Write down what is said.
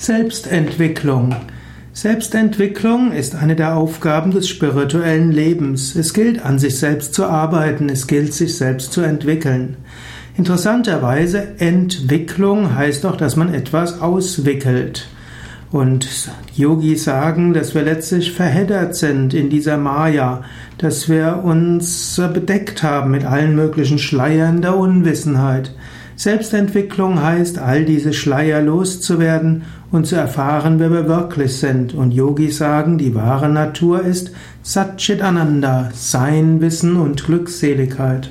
Selbstentwicklung. Selbstentwicklung ist eine der Aufgaben des spirituellen Lebens. Es gilt, an sich selbst zu arbeiten, es gilt, sich selbst zu entwickeln. Interessanterweise, Entwicklung heißt auch, dass man etwas auswickelt. Und Yogis sagen, dass wir letztlich verheddert sind in dieser Maya, dass wir uns bedeckt haben mit allen möglichen Schleiern der Unwissenheit. Selbstentwicklung heißt, all diese Schleier loszuwerden und zu erfahren, wer wir wirklich sind. Und Yogis sagen, die wahre Natur ist Satchit Ananda, Sein, Wissen und Glückseligkeit.